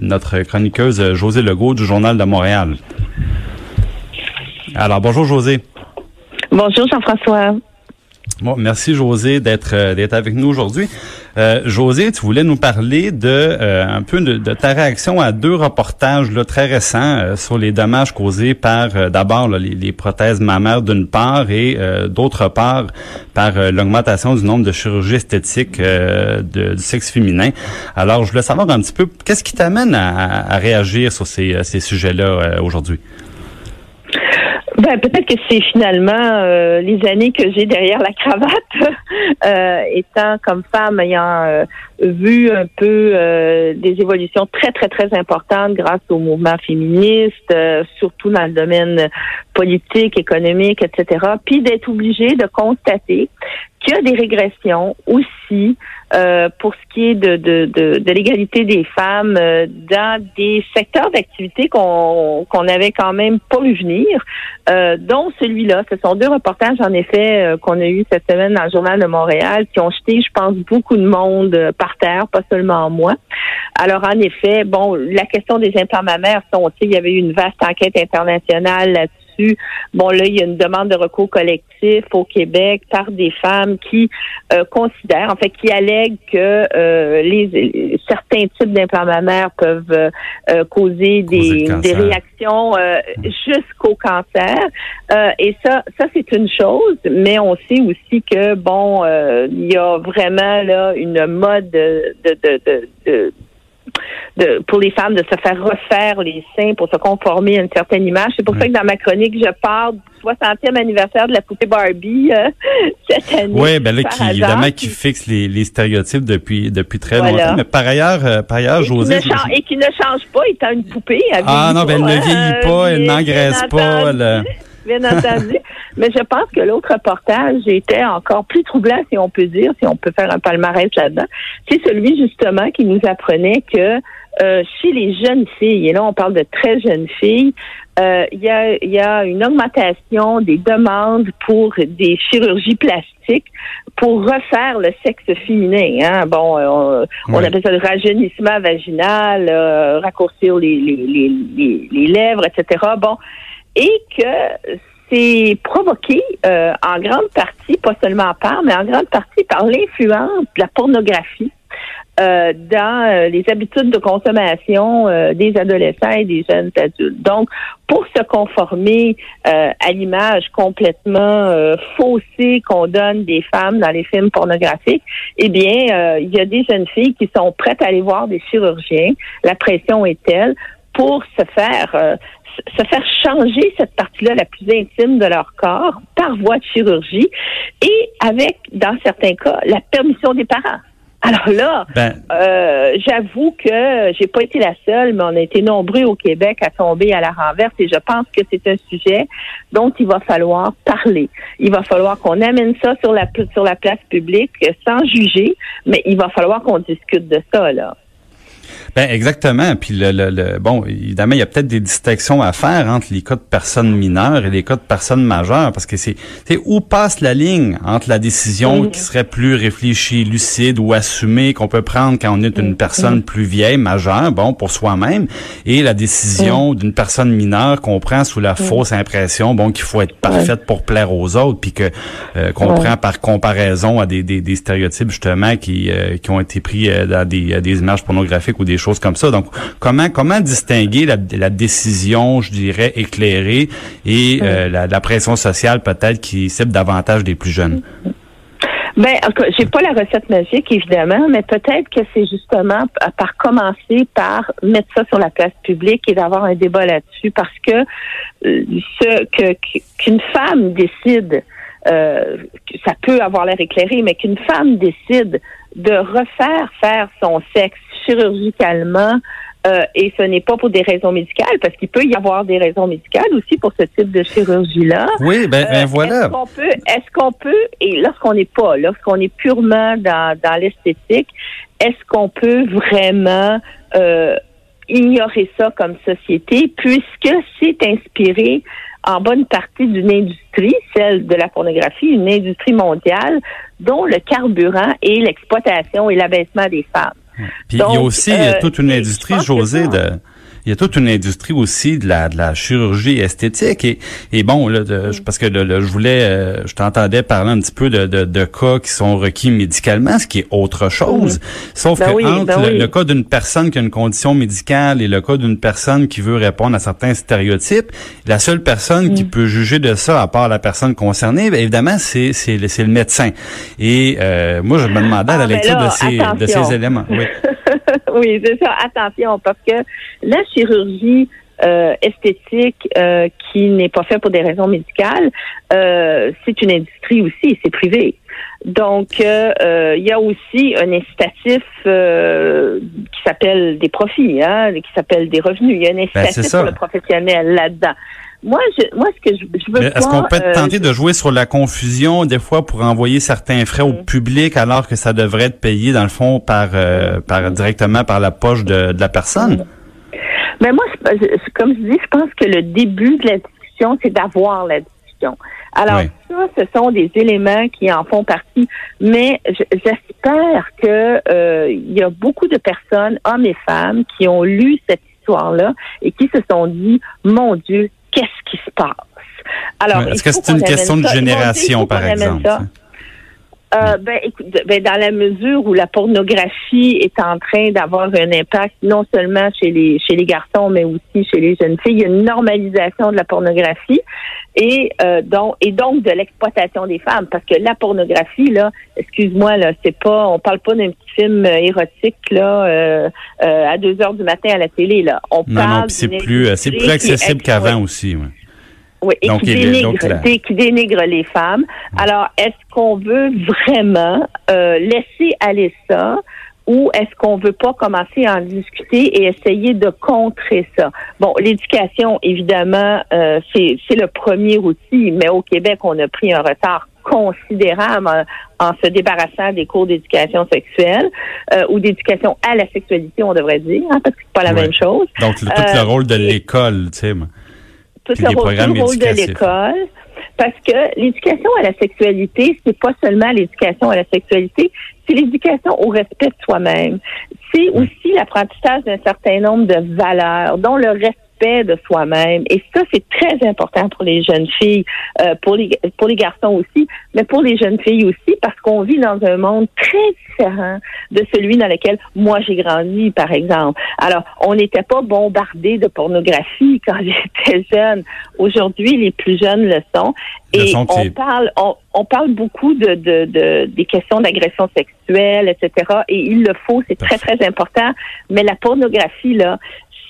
notre chroniqueuse José Legault du Journal de Montréal. Alors, bonjour José. Bonjour Jean-François. Bon, merci José d'être euh, d'être avec nous aujourd'hui. Euh, José, tu voulais nous parler de euh, un peu de, ta réaction à deux reportages là, très récents sur les dommages causés par d'abord les, prothèses mammaires d'une part et d'autre part par l'augmentation du nombre de chirurgies esthétiques de, du sexe féminin. Alors, je voulais savoir un petit peu qu'est-ce qui t'amène à, à, réagir sur ces, ces sujets-là aujourd'hui? Ben, peut-être que c'est finalement euh, les années que j'ai derrière la cravate, euh, étant comme femme, ayant euh, vu un peu des évolutions très, très, très importantes grâce au mouvement féministe, surtout dans le domaine politique, économique, etc. Puis d'être obligée de constater qu'il y a des régressions aussi euh, pour ce qui est de, de, de, de l'égalité des femmes euh, dans des secteurs d'activité qu'on qu'on avait quand même pas vu venir, euh, dont celui-là. Ce sont deux reportages, en effet, euh, qu'on a eu cette semaine dans le Journal de Montréal, qui ont jeté, je pense, beaucoup de monde par terre, pas seulement moi. Alors, en effet, bon, la question des implants mammaires, on sait, il y avait eu une vaste enquête internationale là-dessus Bon, là, il y a une demande de recours collectif au Québec par des femmes qui euh, considèrent, en fait, qui allèguent que euh, les, certains types d'implants mammaires peuvent euh, causer des, des réactions jusqu'au cancer. et ça, ça c'est une chose, mais on sait aussi que bon, il y a vraiment là une mode de, de, de, de de, pour les femmes de se faire refaire les seins pour se conformer à une certaine image. C'est pour ça que dans ma chronique, je parle du 60e anniversaire de la poupée Barbie euh, cette année. Oui, ben là, qui, évidemment, qui fixe les, les stéréotypes depuis depuis très longtemps. Mais par ailleurs, euh, par ailleurs, et José... Qui et qui ne change pas étant une poupée. ah non, ben elle ne vieillit pas, elle n'engraisse pas. Bien entendu. Mais je pense que l'autre reportage était encore plus troublant, si on peut dire, si on peut faire un palmarès là-dedans. C'est celui justement qui nous apprenait que euh, chez les jeunes filles, et là on parle de très jeunes filles, euh, il y, a, y a une augmentation des demandes pour des chirurgies plastiques pour refaire le sexe féminin. Hein. Bon, euh, on, appelle ça le rajeunissement vaginal, raccourcir les, les, les, les, lèvres, etc. Bon, et que c'est provoqué euh, en grande partie, pas seulement par, mais en grande partie par l'influence de la pornographie euh, dans euh, les habitudes de consommation des adolescents et des jeunes adultes. Donc, pour se conformer à l'image complètement faussée qu'on donne des femmes dans les films pornographiques, eh bien, il y a des jeunes filles qui sont prêtes à aller voir des chirurgiens. La pression est telle pour se faire se faire changer cette partie-là la plus intime de leur corps par voie de chirurgie et avec, dans certains cas, la permission des parents. Alors là, ben. euh, j'avoue que j'ai pas été la seule, mais on a été nombreux au Québec à tomber à la renverse et je pense que c'est un sujet dont il va falloir parler. Il va falloir qu'on amène ça sur la sur la place publique sans juger, mais il va falloir qu'on discute de ça là. Ben exactement. Puis le, le, bon, évidemment, il y a peut-être des distinctions à faire entre les cas de personnes mineures et les cas de personnes majeures, parce que c'est où passe la ligne entre la décision mm-hmm. qui serait plus réfléchie, lucide ou assumée qu'on peut prendre quand on est une mm-hmm. personne plus vieille, majeure, bon pour soi-même, et la décision d'une personne mineure qu'on prend sous la fausse impression, bon qu'il faut être parfaite pour plaire aux autres, puis que euh, qu'on prend par comparaison à des, des, des stéréotypes justement qui euh, qui ont été pris euh, dans des, des images pornographiques ou des choses comme ça. Donc, comment comment distinguer la, la décision, je dirais, éclairée et euh, la, la, pression sociale peut-être qui cible davantage des plus jeunes? Ben, j'ai pas la recette magique évidemment, mais peut-être que c'est justement par commencer par mettre ça sur la place publique et d'avoir un débat là-dessus, parce que euh, ce que qu'une femme décide, euh, ça peut avoir l'air éclairé, mais qu'une femme décide de refaire faire son sexe chirurgicalement euh, et ce n'est pas pour des raisons médicales, parce qu'il peut y avoir des raisons médicales aussi pour ce type de chirurgie-là. Oui, ben, ben voilà. Est-ce qu'on peut, est-ce qu'on peut, et lorsqu'on n'est pas, lorsqu'on est purement dans, dans l'esthétique, est-ce qu'on peut vraiment euh, ignorer ça comme société, puisque c'est inspiré en bonne partie d'une industrie, celle de la pornographie, une industrie mondiale dont le carburant est l'exploitation et l'abaissement des femmes? Puis il y a aussi euh, toute une industrie, José, de il y a toute une industrie aussi de la, de la chirurgie esthétique. Et, et bon là, parce que je voulais euh, je t'entendais parler un petit peu de, de, de, cas qui sont requis médicalement ce qui est autre chose. Sauf ben que entre ben le, cas d'une personne qui a une condition médicale et le cas d'une personne qui veut répondre à certains stéréotypes la seule personne qui mm. peut juger de ça à part la personne concernée bien, évidemment c'est c'est le, le médecin. Et euh, moi je me demandais à la ah, lecture de ces de ces éléments. Oui oui, c'est ça. Attention, parce que la chirurgie euh, esthétique euh, qui n'est pas faite pour des raisons médicales, euh, c'est une industrie aussi, c'est privé. Donc, il y a aussi un incitatif qui s'appelle des profits, hein, qui s'appelle des revenus. Il y a un ben, incitatif pour le professionnel là-dedans. Moi, je, moi, ce que je, je veux Est-ce qu'on peut euh, tenter de jouer sur la confusion des fois pour envoyer certains frais au mm. public alors que ça devrait être payé dans le fond par, euh, par directement par la poche de, de la personne? Mais moi, comme je dis, je pense que le début de la discussion, c'est d'avoir la discussion. Alors, ça, ce sont des éléments qui en font partie, mais j'espère que euh, il y a beaucoup de personnes, hommes et femmes, qui ont lu cette histoire-là et qui se sont dit, mon Dieu, qui se passe. Alors, est-ce que c'est une question de génération, par exemple? Euh, ben, écoute, ben, dans la mesure où la pornographie est en train d'avoir un impact non seulement chez les chez les garçons, mais aussi chez les jeunes filles, il y a une normalisation de la pornographie et euh, donc et donc de l'exploitation des femmes, parce que la pornographie là, excuse-moi là, c'est pas, on parle pas d'un petit film euh, érotique là euh, à deux heures du matin à la télé là. On non, parle non, c'est plus c'est plus accessible qu'avant aussi. Ouais. Oui, et qui, dénigre, qui, dénigre, les femmes. Alors, est-ce qu'on veut vraiment euh, laisser aller ça ou est-ce qu'on veut pas commencer à en discuter et essayer de contrer ça? Bon, l'éducation, évidemment, euh, c'est le premier outil, mais au Québec, on a pris un retard considérable en, se débarrassant des cours d'éducation sexuelle euh, ou d'éducation à la sexualité, on devrait dire, hein, parce que c'est pas la même chose. Donc, tout le rôle de l'école, tu sais tout le rôle, de l'école. Parce que l'éducation à la sexualité, c'est pas seulement l'éducation à la sexualité, c'est l'éducation au respect de soi-même. C'est aussi l'apprentissage d'un certain nombre de valeurs, dont le respect de soi-même. Et ça, c'est très important pour les jeunes filles, euh, pour les pour les garçons aussi, mais pour les jeunes filles aussi, parce qu'on vit dans un monde très différent de celui dans lequel moi j'ai grandi, par exemple. Alors, on n'était pas bombardé de pornographie quand j'étais jeune. Aujourd'hui, les plus jeunes le sont. Et on parle, on, parle beaucoup de, de, de des questions d'agression sexuelle, etc. Et il le faut, c'est très, très important. Mais la pornographie, là,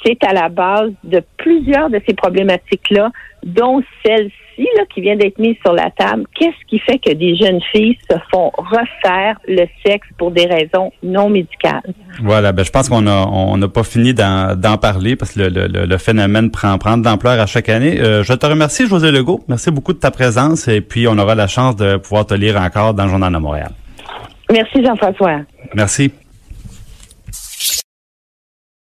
c'est à la base de plusieurs de ces problématiques-là, dont celle-ci là, qui vient d'être mise sur la table. Qu'est-ce qui fait que des jeunes filles se font refaire le sexe pour des raisons non médicales? Voilà, ben je pense qu'on on n'a pas fini d'en parler parce que le, le, le, phénomène prend prend d'ampleur à chaque année. Euh, je te remercie, José Legault. Merci beaucoup de ta présence et puis on aura la chance de pouvoir te lire encore dans le Journal de Montréal. Merci, Jean-François. Merci.